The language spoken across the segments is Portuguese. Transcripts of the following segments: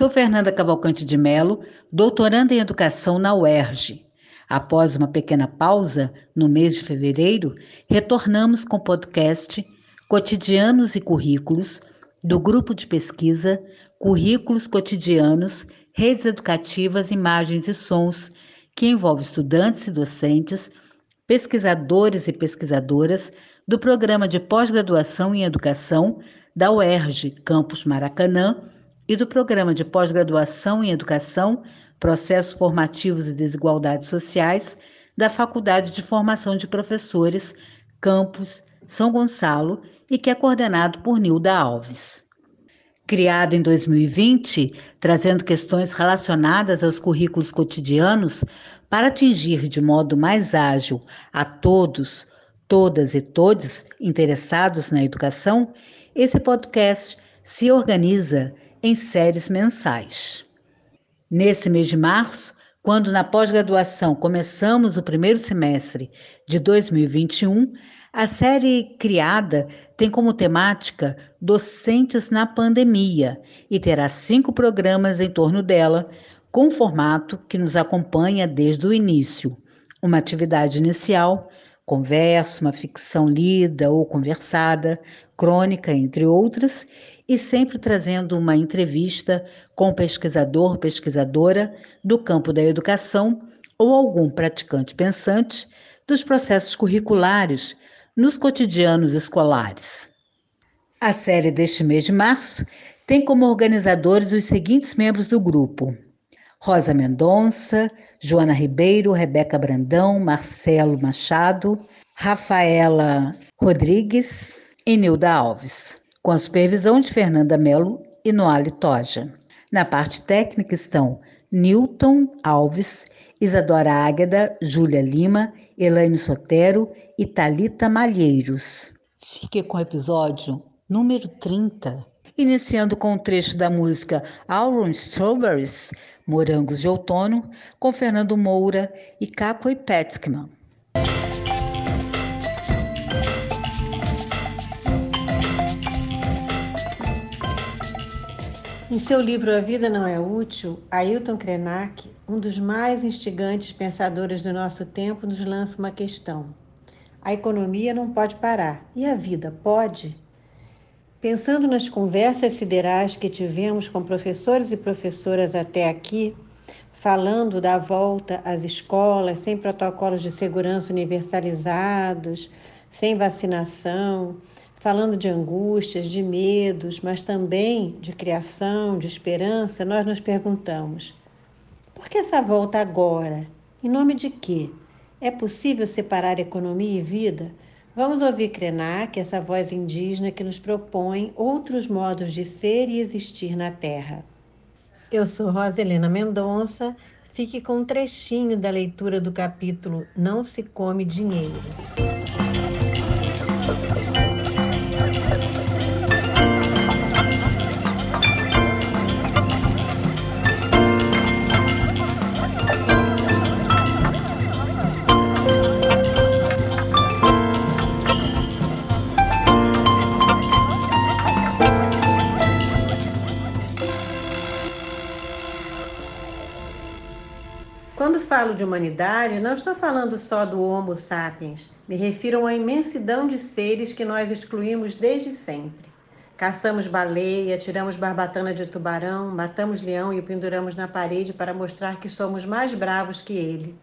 Sou Fernanda Cavalcante de Melo, doutoranda em Educação na UERJ. Após uma pequena pausa, no mês de fevereiro, retornamos com o podcast Cotidianos e Currículos, do grupo de pesquisa Currículos Cotidianos, Redes Educativas, Imagens e Sons, que envolve estudantes e docentes, pesquisadores e pesquisadoras do programa de pós-graduação em educação da UERJ, Campus Maracanã, e do programa de pós-graduação em educação, processos formativos e desigualdades sociais da Faculdade de Formação de Professores, Campus São Gonçalo, e que é coordenado por Nilda Alves. Criado em 2020, trazendo questões relacionadas aos currículos cotidianos para atingir de modo mais ágil a todos, todas e todos interessados na educação, esse podcast se organiza em séries mensais. Nesse mês de março, quando na pós-graduação começamos o primeiro semestre de 2021, a série criada tem como temática Docentes na Pandemia e terá cinco programas em torno dela, com um formato que nos acompanha desde o início. Uma atividade inicial, conversa, uma ficção lida ou conversada, crônica, entre outras, e sempre trazendo uma entrevista com pesquisador, pesquisadora do campo da educação ou algum praticante pensante dos processos curriculares nos cotidianos escolares. A série deste mês de março tem como organizadores os seguintes membros do grupo: Rosa Mendonça, Joana Ribeiro, Rebeca Brandão, Marcelo Machado, Rafaela Rodrigues e Nilda Alves com a supervisão de Fernanda Mello e Noale Toja. Na parte técnica estão Newton Alves, Isadora Águeda, Júlia Lima, Elaine Sotero e Talita Malheiros. Fique com o episódio número 30, iniciando com um trecho da música Auron Strawberries, Morangos de Outono, com Fernando Moura e Caco Petskman. Seu livro A Vida Não É Útil, Ailton Krenak, um dos mais instigantes pensadores do nosso tempo, nos lança uma questão. A economia não pode parar. E a vida pode? Pensando nas conversas siderais que tivemos com professores e professoras até aqui, falando da volta às escolas sem protocolos de segurança universalizados, sem vacinação, falando de angústias, de medos, mas também de criação, de esperança, nós nos perguntamos: por que essa volta agora? Em nome de quê? É possível separar economia e vida? Vamos ouvir Krenak, essa voz indígena que nos propõe outros modos de ser e existir na Terra. Eu sou Rosa Helena Mendonça. Fique com um trechinho da leitura do capítulo Não se come dinheiro. Falo de humanidade, não estou falando só do Homo sapiens. Me refiro uma imensidão de seres que nós excluímos desde sempre. Caçamos baleia, tiramos barbatana de tubarão, matamos leão e o penduramos na parede para mostrar que somos mais bravos que ele.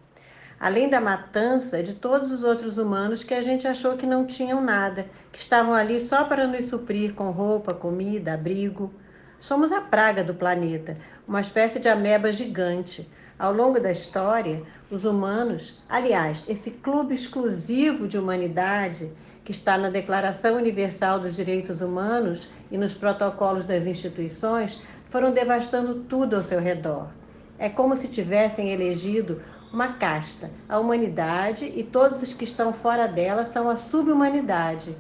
Além da matança de todos os outros humanos que a gente achou que não tinham nada, que estavam ali só para nos suprir com roupa, comida, abrigo. Somos a praga do planeta, uma espécie de ameba gigante ao longo da história, os humanos, aliás, esse clube exclusivo de humanidade que está na Declaração Universal dos Direitos Humanos e nos protocolos das instituições, foram devastando tudo ao seu redor. É como se tivessem elegido uma casta. A humanidade e todos os que estão fora dela são a subhumanidade.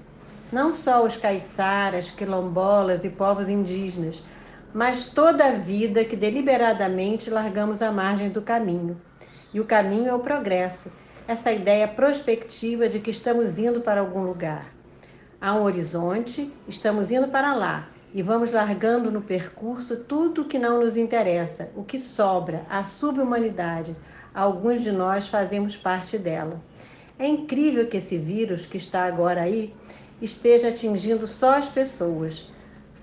Não só os caiçaras, quilombolas e povos indígenas, mas toda a vida que deliberadamente largamos à margem do caminho. E o caminho é o progresso, essa ideia prospectiva de que estamos indo para algum lugar. Há um horizonte, estamos indo para lá, e vamos largando no percurso tudo que não nos interessa, o que sobra, a subhumanidade. Alguns de nós fazemos parte dela. É incrível que esse vírus que está agora aí esteja atingindo só as pessoas.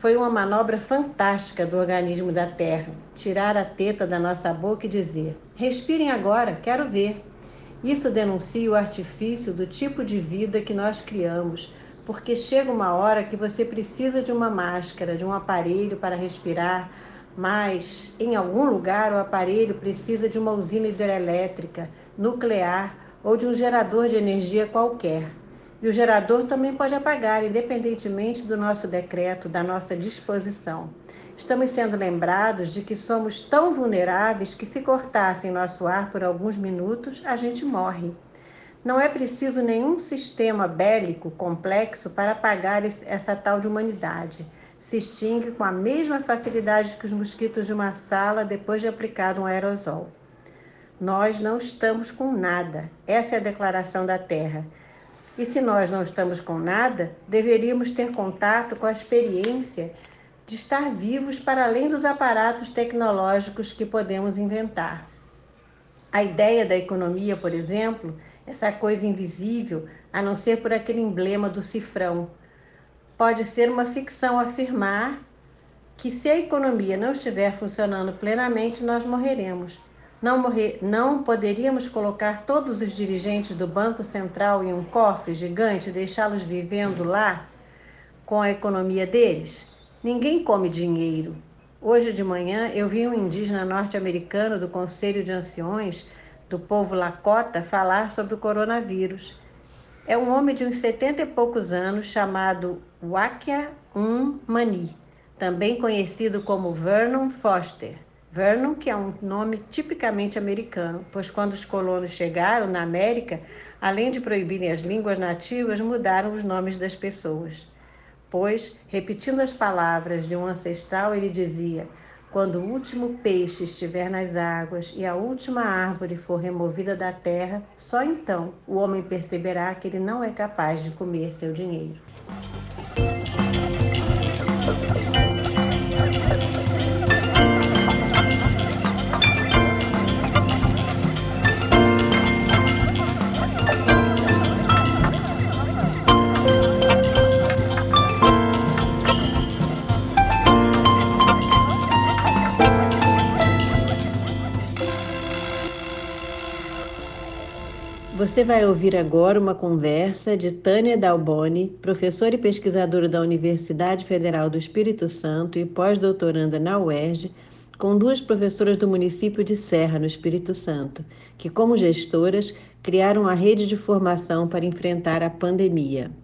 Foi uma manobra fantástica do organismo da Terra tirar a teta da nossa boca e dizer: respirem agora, quero ver. Isso denuncia o artifício do tipo de vida que nós criamos, porque chega uma hora que você precisa de uma máscara, de um aparelho para respirar, mas em algum lugar o aparelho precisa de uma usina hidrelétrica, nuclear ou de um gerador de energia qualquer. E o gerador também pode apagar, independentemente do nosso decreto, da nossa disposição. Estamos sendo lembrados de que somos tão vulneráveis que, se cortassem nosso ar por alguns minutos, a gente morre. Não é preciso nenhum sistema bélico complexo para apagar essa tal de humanidade. Se extingue com a mesma facilidade que os mosquitos de uma sala depois de aplicado um aerosol. Nós não estamos com nada. Essa é a declaração da Terra. E se nós não estamos com nada, deveríamos ter contato com a experiência de estar vivos para além dos aparatos tecnológicos que podemos inventar. A ideia da economia, por exemplo, essa coisa invisível, a não ser por aquele emblema do cifrão, pode ser uma ficção afirmar que se a economia não estiver funcionando plenamente, nós morreremos. Não, morrer, não poderíamos colocar todos os dirigentes do Banco Central em um cofre gigante e deixá-los vivendo lá com a economia deles? Ninguém come dinheiro. Hoje de manhã eu vi um indígena norte-americano do Conselho de Anciões do povo Lakota falar sobre o coronavírus. É um homem de uns setenta e poucos anos chamado Wakia Um Mani, também conhecido como Vernon Foster. Vernon, que é um nome tipicamente americano, pois quando os colonos chegaram na América, além de proibirem as línguas nativas, mudaram os nomes das pessoas. Pois, repetindo as palavras de um ancestral, ele dizia: Quando o último peixe estiver nas águas e a última árvore for removida da terra, só então o homem perceberá que ele não é capaz de comer seu dinheiro. Você vai ouvir agora uma conversa de Tânia Dalboni, professora e pesquisadora da Universidade Federal do Espírito Santo e pós-doutoranda na UERJ, com duas professoras do município de Serra, no Espírito Santo, que, como gestoras, criaram a rede de formação para enfrentar a pandemia.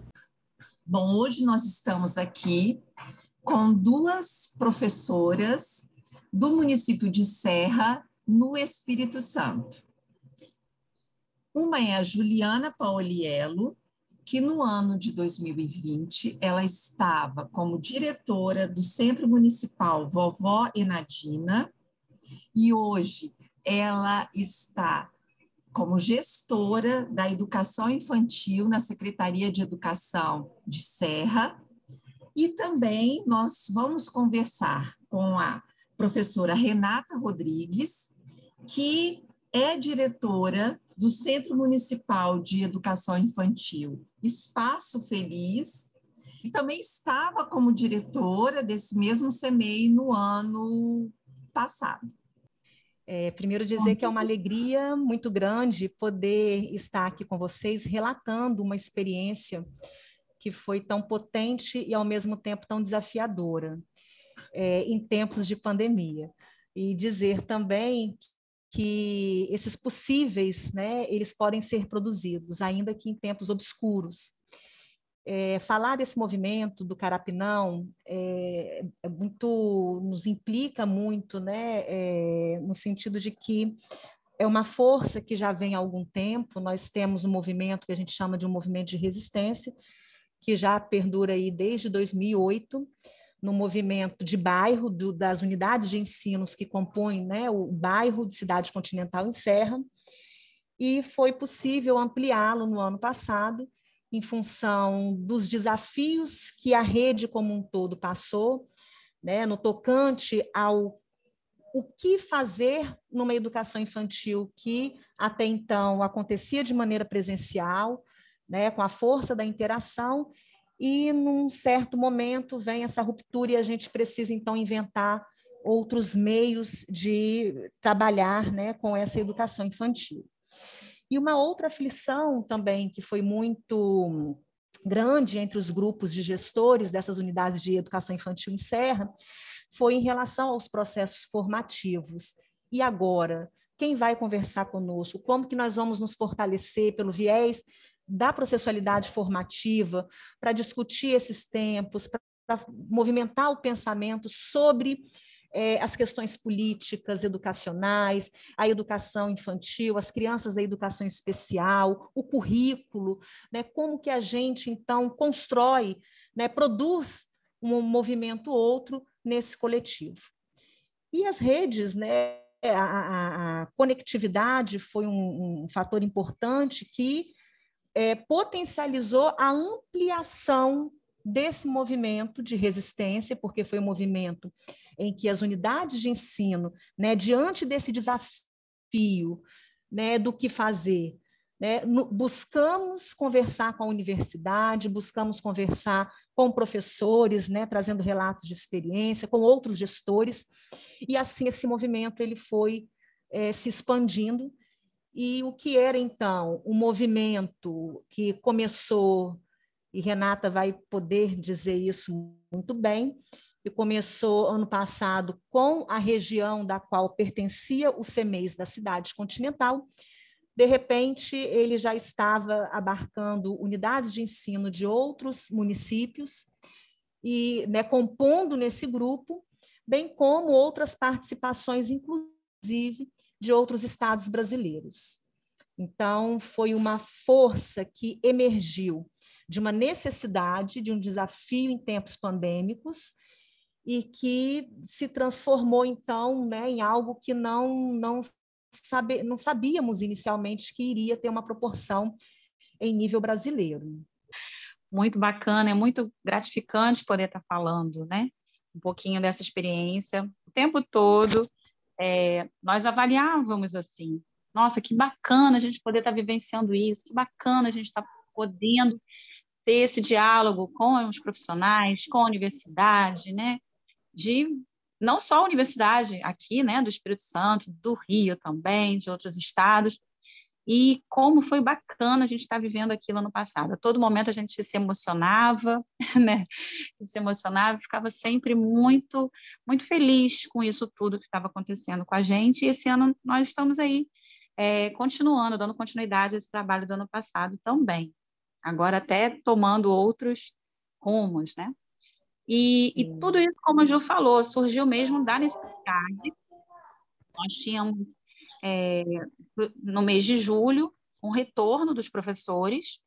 Bom, hoje nós estamos aqui com duas professoras do município de Serra, no Espírito Santo. Uma é a Juliana Paoliello, que no ano de 2020 ela estava como diretora do Centro Municipal Vovó Enadina e hoje ela está como gestora da educação infantil na Secretaria de Educação de Serra. E também nós vamos conversar com a professora Renata Rodrigues, que é diretora do Centro Municipal de Educação Infantil Espaço Feliz e também estava como diretora desse mesmo CEMEI no ano passado. É, primeiro dizer que é uma alegria muito grande poder estar aqui com vocês relatando uma experiência que foi tão potente e ao mesmo tempo tão desafiadora é, em tempos de pandemia. E dizer também que esses possíveis, né, eles podem ser produzidos, ainda que em tempos obscuros. É, falar desse movimento do Carapinão é, é muito, nos implica muito, né, é, no sentido de que é uma força que já vem há algum tempo. Nós temos um movimento que a gente chama de um movimento de resistência, que já perdura aí desde 2008 no movimento de bairro do, das unidades de ensinos que compõem né, o bairro de Cidade Continental em Serra, e foi possível ampliá-lo no ano passado, em função dos desafios que a rede como um todo passou, né, no tocante ao o que fazer numa educação infantil que até então acontecia de maneira presencial, né, com a força da interação, e num certo momento vem essa ruptura e a gente precisa então inventar outros meios de trabalhar né, com essa educação infantil. E uma outra aflição também que foi muito grande entre os grupos de gestores dessas unidades de educação infantil em Serra foi em relação aos processos formativos. E agora, quem vai conversar conosco? Como que nós vamos nos fortalecer pelo viés da processualidade formativa para discutir esses tempos, para movimentar o pensamento sobre é, as questões políticas, educacionais, a educação infantil, as crianças da educação especial, o currículo, né, como que a gente, então, constrói, né, produz um movimento outro nesse coletivo. E as redes, né, a, a, a conectividade foi um, um, fator importante que é, potencializou a ampliação desse movimento de resistência, porque foi um movimento em que as unidades de ensino, né, diante desse desafio né, do que fazer, né, buscamos conversar com a universidade, buscamos conversar com professores, né, trazendo relatos de experiência, com outros gestores, e assim esse movimento ele foi é, se expandindo. E o que era então um movimento que começou e Renata vai poder dizer isso muito bem, que começou ano passado com a região da qual pertencia o CEMEIS da cidade continental. De repente, ele já estava abarcando unidades de ensino de outros municípios e né, compondo nesse grupo, bem como outras participações, inclusive, de outros estados brasileiros. Então, foi uma força que emergiu de uma necessidade, de um desafio em tempos pandêmicos, e que se transformou, então, né, em algo que não, não, sabe, não sabíamos inicialmente que iria ter uma proporção em nível brasileiro. Muito bacana, é muito gratificante poder estar falando, né? Um pouquinho dessa experiência. O tempo todo, é, nós avaliávamos assim, nossa, que bacana a gente poder estar vivenciando isso, que bacana a gente estar podendo ter esse diálogo com os profissionais, com a universidade, né? De não só a universidade aqui, né, do Espírito Santo, do Rio também, de outros estados, e como foi bacana a gente estar vivendo aquilo no passado. A todo momento a gente se emocionava, né? Se emocionava, ficava sempre muito, muito feliz com isso tudo que estava acontecendo com a gente. E esse ano nós estamos aí é, continuando, dando continuidade a esse trabalho do ano passado também agora até tomando outros rumos, né? E, e, tudo isso, como a Ju falou, surgiu mesmo da necessidade. Nós tínhamos, é, no mês de julho, um retorno dos professores,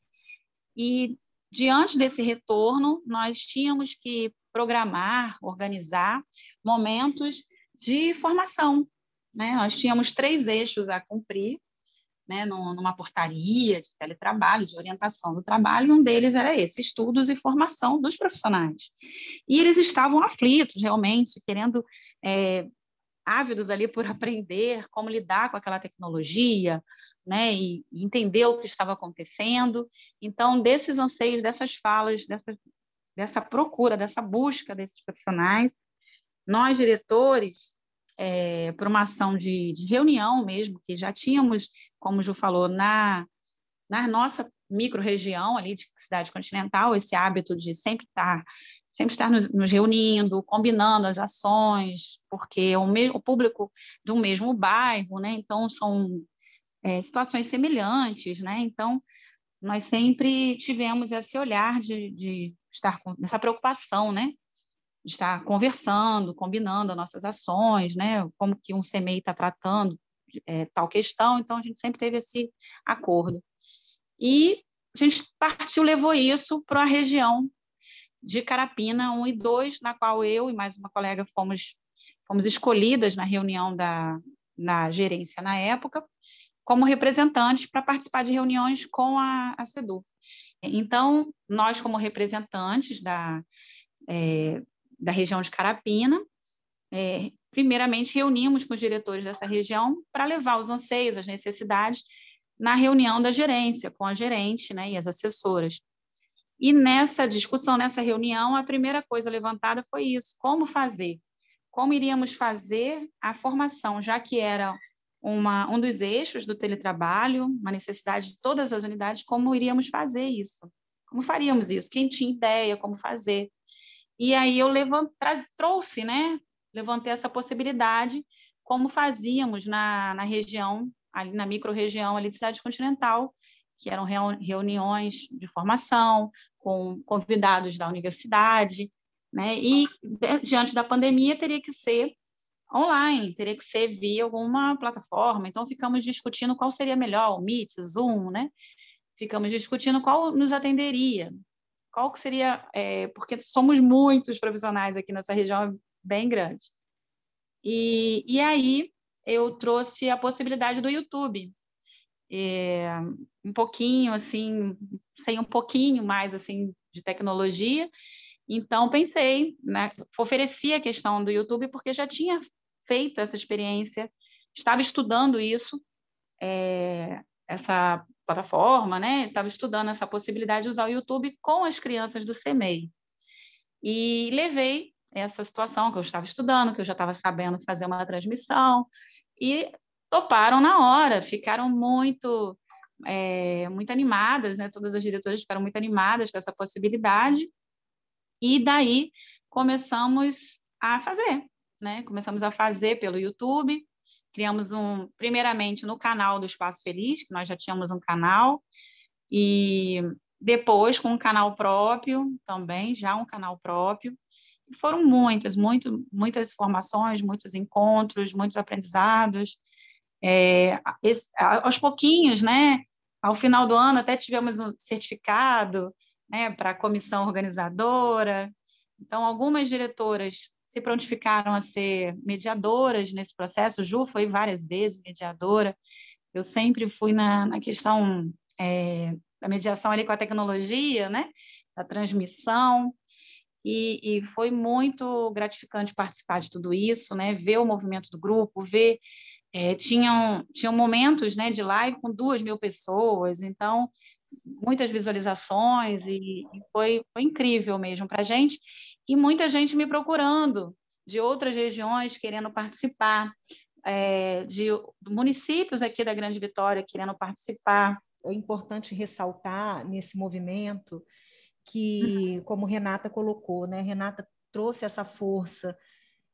e diante desse retorno, nós tínhamos que programar, organizar momentos de formação. Né? Nós tínhamos três eixos a cumprir, né, numa portaria de teletrabalho, de orientação do trabalho, e um deles era esse, estudos e formação dos profissionais. E eles estavam aflitos, realmente, querendo, é, ávidos ali por aprender como lidar com aquela tecnologia, né, e, entender o que estava acontecendo. Então, desses anseios, dessas falas, dessa, dessa procura, dessa busca desses profissionais, nós, diretores, é, por uma ação de, de, reunião mesmo, que já tínhamos, como o Ju falou, na, na nossa micro-região ali de cidade continental, esse hábito de sempre estar sempre estar nos, nos reunindo, combinando as ações, porque o, me, o público do mesmo bairro, né? Então são é, situações semelhantes, né? Então nós sempre tivemos esse olhar de, de estar com essa preocupação, né? estar conversando, combinando as nossas ações, né? Como que um CMEI está tratando é, tal questão. Então a gente sempre teve esse acordo. E a gente partiu, levou isso para a região de Carapina 1 e 2, na qual eu e mais uma colega fomos, fomos escolhidas na reunião da na gerência na época, como representantes para participar de reuniões com a, a CEDU. Então, nós, como representantes da, é, da região de Carapina. É, primeiramente, reunimos com os diretores dessa região para levar os anseios, as necessidades na reunião da gerência, com a gerente né, e as assessoras. E nessa discussão, nessa reunião, a primeira coisa levantada foi isso: como fazer? Como iríamos fazer a formação, já que era uma, um dos eixos do teletrabalho, uma necessidade de todas as unidades, como iríamos fazer isso? Como faríamos isso? Quem tinha ideia, como fazer? E aí eu levant, trouxe, né? Levantei essa possibilidade, como fazíamos na, na região, ali na micro-região ali de cidade continental, que eram reuniões de formação com convidados da universidade, né? E diante da pandemia teria que ser online, teria que ser via alguma plataforma. Então ficamos discutindo qual seria melhor, o Meet, Zoom, né? Ficamos discutindo qual nos atenderia, qual que seria, é, porque somos muitos profissionais aqui nessa região bem grande. E, e aí eu trouxe a possibilidade do YouTube, é, um pouquinho assim, sem um pouquinho mais assim de tecnologia. Então pensei, né, ofereci a questão do YouTube porque já tinha feito essa experiência, estava estudando isso, é, essa plataforma, né? Estava estudando essa possibilidade de usar o YouTube com as crianças do CMEI. E levei essa situação que eu estava estudando, que eu já estava sabendo fazer uma transmissão, e toparam na hora, ficaram muito, é, muito animadas, né? Todas as diretoras ficaram muito animadas com essa possibilidade, e daí começamos a fazer, né? Começamos a fazer pelo YouTube, criamos um, primeiramente no canal do Espaço Feliz, que nós já tínhamos um canal, e depois com um canal próprio também, já um canal próprio. E foram muitas, muito, muitas formações, muitos encontros, muitos aprendizados. É, esse, aos pouquinhos, né? Ao final do ano até tivemos um certificado, né, para a comissão organizadora. Então, algumas diretoras se prontificaram a ser mediadoras nesse processo. Ju foi várias vezes mediadora. Eu sempre fui na, na questão é, da mediação ali com a tecnologia, né? Da transmissão. E, e, foi muito gratificante participar de tudo isso, né? Ver o movimento do grupo, ver é, tinham tinham momentos, né, de live com duas mil pessoas, então muitas visualizações e, e foi, foi incrível mesmo para a gente e muita gente me procurando de outras regiões querendo participar, é, de municípios aqui da Grande Vitória querendo participar. É importante ressaltar nesse movimento que, uhum. como Renata colocou, né? Renata trouxe essa força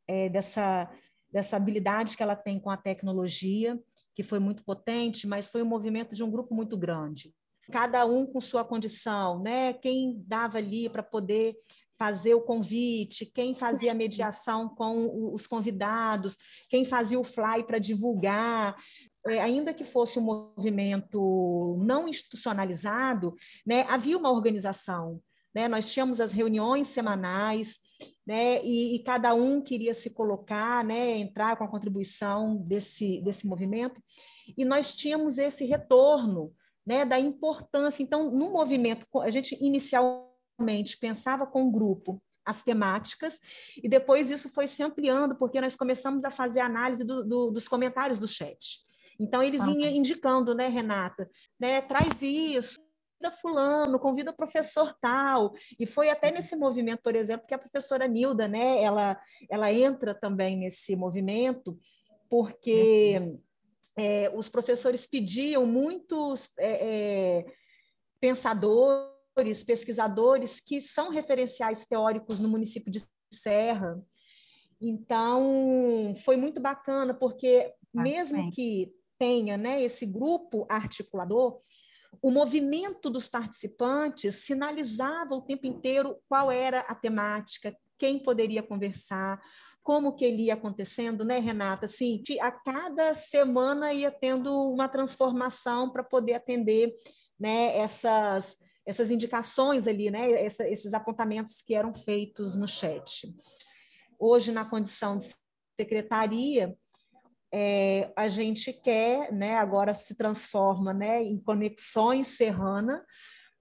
é, dessa dessa habilidade que ela tem com a tecnologia, que foi muito potente, mas foi um movimento de um grupo muito grande. Cada um com sua condição, né? Quem dava ali para poder fazer o convite, quem fazia a mediação com os convidados, quem fazia o fly para divulgar, é, ainda que fosse um movimento não institucionalizado, né, havia uma organização. Né? Nós tínhamos as reuniões semanais, né, e, e, cada um queria se colocar, né, entrar com a contribuição desse, desse movimento, e nós tínhamos esse retorno né, da importância. Então, no movimento, a gente inicialmente pensava com o grupo as temáticas, e depois isso foi se ampliando, porque nós começamos a fazer análise do, do, dos comentários do chat. Então, eles iam indicando, né, Renata, né, traz isso, convida fulano, convida o professor tal. E foi até nesse movimento, por exemplo, que a professora Nilda, né, ela, ela entra também nesse movimento, porque é, os professores pediam muitos é, é, pensadores, pesquisadores que são referenciais teóricos no município de Serra. Então, foi muito bacana, porque mesmo que tenha né, esse grupo articulador, o movimento dos participantes sinalizava o tempo inteiro qual era a temática, quem poderia conversar, como que ele ia acontecendo, né, Renata? Assim, a cada semana ia tendo uma transformação para poder atender né, essas, essas indicações ali, né, essa, esses apontamentos que eram feitos no chat. Hoje, na condição de secretaria, é, a gente quer, né, agora se transforma né, em conexões serrana,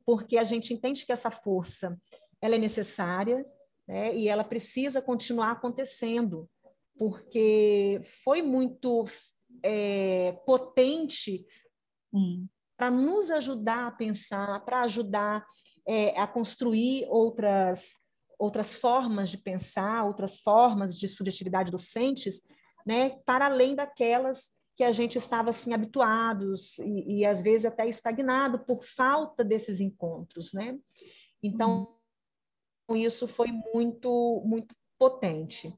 porque a gente entende que essa força ela é necessária, né? e ela precisa continuar acontecendo, porque foi muito é, potente hum. para nos ajudar a pensar, para ajudar é, a construir outras, outras formas de pensar, outras formas de subjetividade docentes, né, para além daquelas que a gente estava assim habituados e, e às vezes até estagnado por falta desses encontros, né? Então isso foi muito muito potente.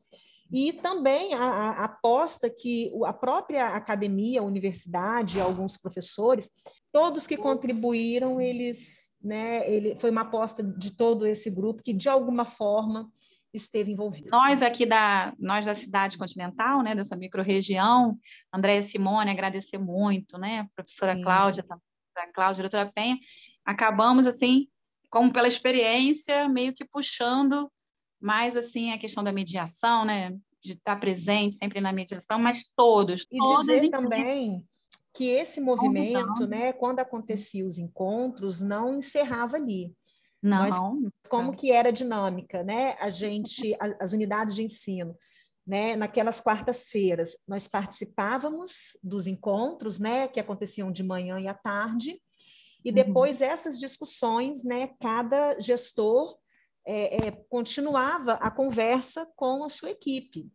E também a, a, aposta que a própria academia, a universidade, alguns professores, todos que contribuíram, eles, né, ele, foi uma aposta de todo esse grupo que de alguma forma esteve envolvido. Nós aqui da nós da cidade continental, né, dessa microrregião, Andréia Simone, agradecer muito, né, professora Sim. Cláudia, a Cláudia, doutora Penha, acabamos assim, como pela experiência, meio que puxando mais assim a questão da mediação, né? De estar presente sempre na mediação, mas todos. E todos dizer também que esse movimento, né, quando acontecia os encontros, não encerrava ali. Não. Mas como que era a dinâmica, né? A gente, as, unidades de ensino, né? Naquelas quartas-feiras, nós participávamos dos encontros, né? Que aconteciam de manhã e à tarde. E uhum. depois uhum. essas discussões, né? Cada gestor é, é, continuava a conversa com a sua equipe.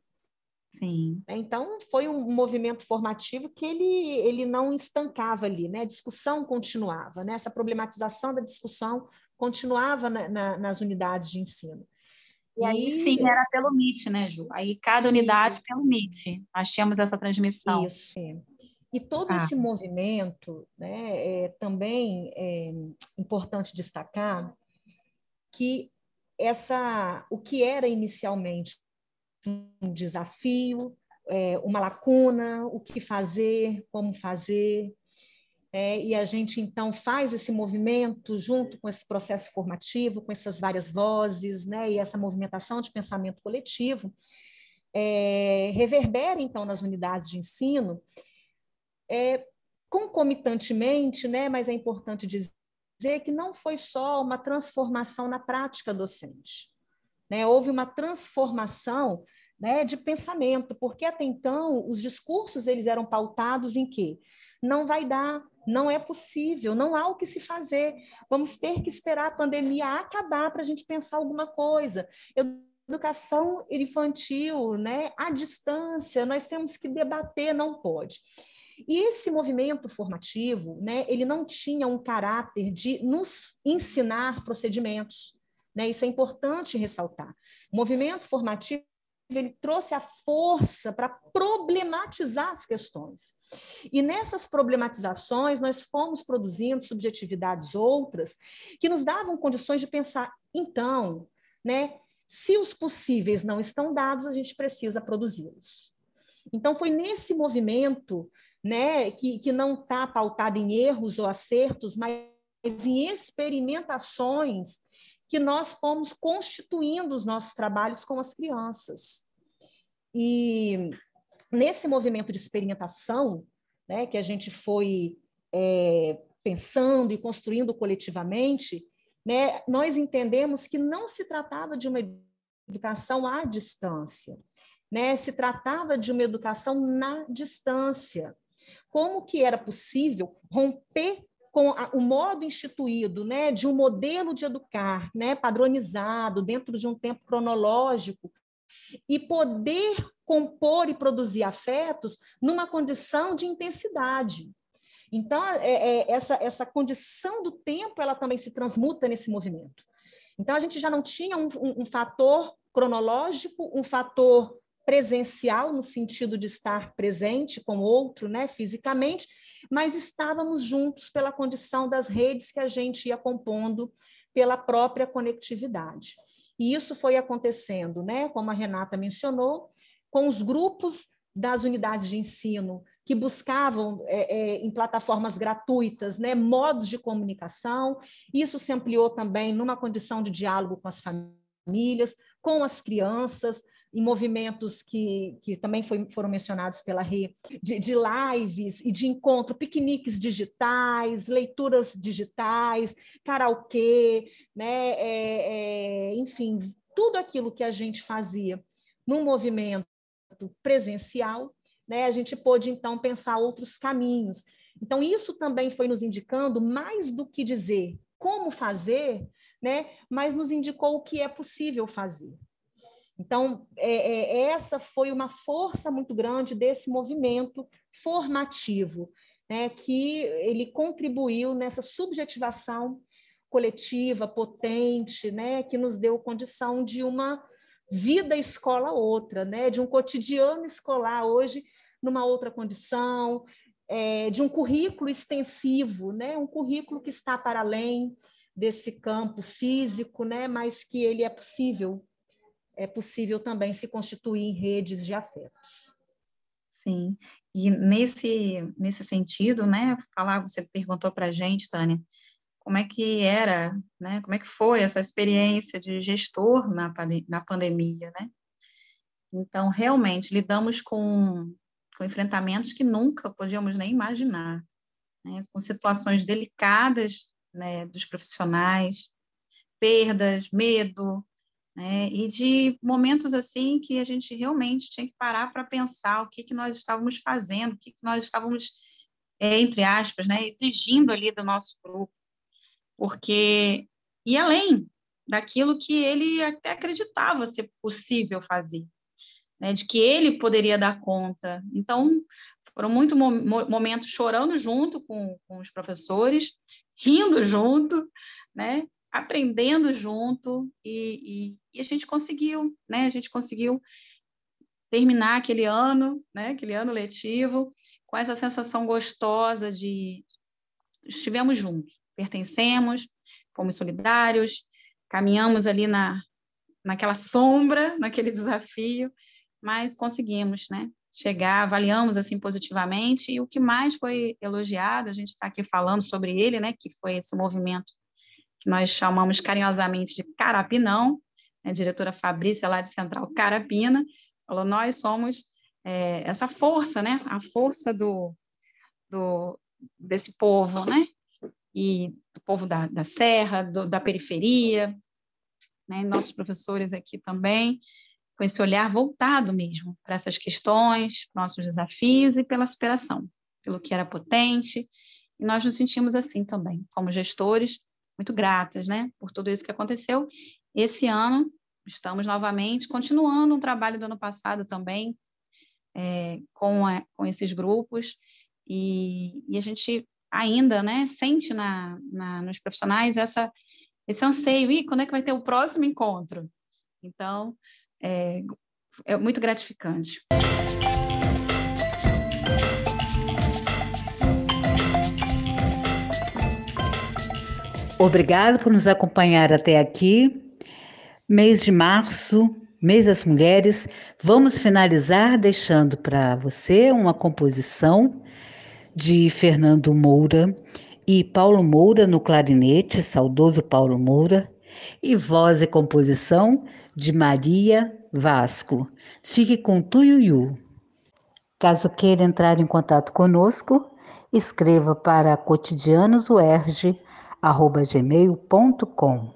Sim. Então, foi um movimento formativo que ele, ele não estancava ali, né? A discussão continuava, né? Essa problematização da discussão continuava na, na, nas unidades de ensino. E aí, sim, era pelo Meet, né, Ju? Aí, cada unidade pelo Meet. Nós tínhamos essa transmissão. Isso. E todo ah. esse movimento, né, é também é importante destacar que essa, o que era inicialmente um desafio, é, uma lacuna, o que fazer, como fazer, é, e a gente então faz esse movimento junto com esse processo formativo, com essas várias vozes, né, e essa movimentação de pensamento coletivo, é, reverbera então nas unidades de ensino, é, concomitantemente, né, mas é importante dizer que não foi só uma transformação na prática docente. Né? Houve uma transformação né, de pensamento, porque até então os discursos eles eram pautados em quê? Não vai dar, não é possível, não há o que se fazer. Vamos ter que esperar a pandemia acabar para a gente pensar alguma coisa. Educação infantil, né, à distância, nós temos que debater, não pode. E esse movimento formativo, né, ele não tinha um caráter de nos ensinar procedimentos. Né? Isso é importante ressaltar. O movimento formativo ele trouxe a força para problematizar as questões. E nessas problematizações, nós fomos produzindo subjetividades outras que nos davam condições de pensar, então, né, se os possíveis não estão dados, a gente precisa produzi-los. Então, foi nesse movimento né, que, que não está pautado em erros ou acertos, mas em experimentações que nós fomos constituindo os nossos trabalhos com as crianças. E nesse movimento de experimentação, né, que a gente foi é, pensando e construindo coletivamente, né, nós entendemos que não se tratava de uma educação à distância, né, se tratava de uma educação na distância como que era possível romper com a, o modo instituído, né, de um modelo de educar, né, padronizado dentro de um tempo cronológico e poder compor e produzir afetos numa condição de intensidade. Então, é, é, essa, essa condição do tempo, ela também se transmuta nesse movimento. Então, a gente já não tinha um, um, um fator cronológico, um fator presencial, no sentido de estar presente com o outro, né, fisicamente, mas estávamos juntos pela condição das redes que a gente ia compondo pela própria conectividade. E isso foi acontecendo, né, como a Renata mencionou, com os grupos das unidades de ensino que buscavam é, é, em plataformas gratuitas né, modos de comunicação. Isso se ampliou também numa condição de diálogo com as famílias, com as crianças, em movimentos que, que também foi, foram mencionados pela Rê, de, de lives e de encontro, piqueniques digitais, leituras digitais, karaokê, né, é, é, enfim, tudo aquilo que a gente fazia no movimento presencial, né, a gente pôde então pensar outros caminhos. Então, isso também foi nos indicando, mais do que dizer como fazer, né, mas nos indicou o que é possível fazer. Então, é, é, essa foi uma força muito grande desse movimento formativo, né, que ele contribuiu nessa subjetivação coletiva, potente, né, que nos deu condição de uma vida escola outra, né, de um cotidiano escolar hoje numa outra condição, é, de um currículo extensivo, né, um currículo que está para além desse campo físico, né, mas que ele é possível, é possível também se constituir em redes de afetos. Sim, e nesse, nesse sentido, né, falar, você perguntou para a gente, Tânia, como é que era, né, como é que foi essa experiência de gestor na, na pandemia, né? Então, realmente, lidamos com, com enfrentamentos que nunca podíamos nem imaginar, né, com situações delicadas né, dos profissionais, perdas, medo, né? E de momentos assim que a gente realmente tinha que parar para pensar o que, que nós estávamos fazendo, o que, que nós estávamos, é, entre aspas, né, exigindo ali do nosso grupo. Porque, e além daquilo que ele até acreditava ser possível fazer, né, de que ele poderia dar conta. Então, foram muitos momentos chorando junto com, com os professores, rindo junto, né? Aprendendo junto e, e, e, a gente conseguiu, né? A gente conseguiu terminar aquele ano, né? Aquele ano letivo com essa sensação gostosa de estivemos juntos, pertencemos, fomos solidários, caminhamos ali na naquela sombra, naquele desafio, mas conseguimos, né? Chegar, avaliamos assim positivamente e o que mais foi elogiado, a gente está aqui falando sobre ele, né? Que foi esse movimento que nós chamamos carinhosamente de Carapinão, a diretora Fabrícia, lá de Central Carapina, falou: nós somos é, essa força, né? A força do, do, desse povo, né? E do povo da, da Serra, do, da periferia, né? Nossos professores aqui também, com esse olhar voltado mesmo para essas questões, nossos desafios e pela superação, pelo que era potente. E nós nos sentimos assim também, como gestores, muito gratas, né, por tudo isso que aconteceu. Esse ano estamos novamente continuando um trabalho do ano passado também é, com, a, com esses grupos e, e, a gente ainda, né, sente na, na, nos profissionais essa esse anseio e quando é que vai ter o próximo encontro. Então é, é muito gratificante. Obrigado por nos acompanhar até aqui. Mês de março, mês das mulheres. Vamos finalizar deixando para você uma composição de Fernando Moura e Paulo Moura no clarinete, saudoso Paulo Moura, e voz e composição de Maria Vasco. Fique com Tuiuiu. Caso queira entrar em contato conosco, escreva para cotidianosuerge.com arroba gmail.com.